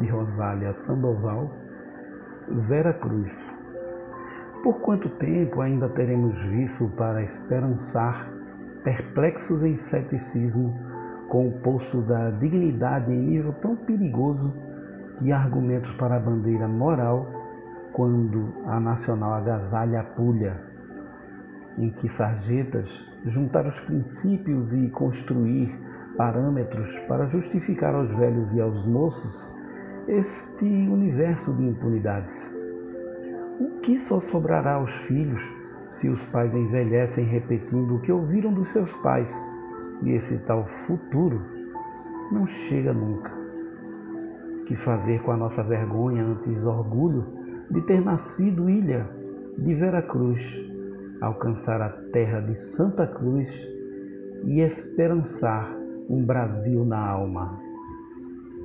de Rosália Sandoval, Vera Cruz. Por quanto tempo ainda teremos visto para esperançar, perplexos em ceticismo, com o poço da dignidade em nível tão perigoso que argumentos para a bandeira moral quando a nacional agasalha a pulha, em que sarjetas juntar os princípios e construir parâmetros para justificar aos velhos e aos moços este universo de impunidades. O que só sobrará aos filhos se os pais envelhecem repetindo o que ouviram dos seus pais e esse tal futuro não chega nunca? Que fazer com a nossa vergonha antes orgulho de ter nascido ilha de Vera Cruz, alcançar a terra de Santa Cruz e esperançar um Brasil na alma.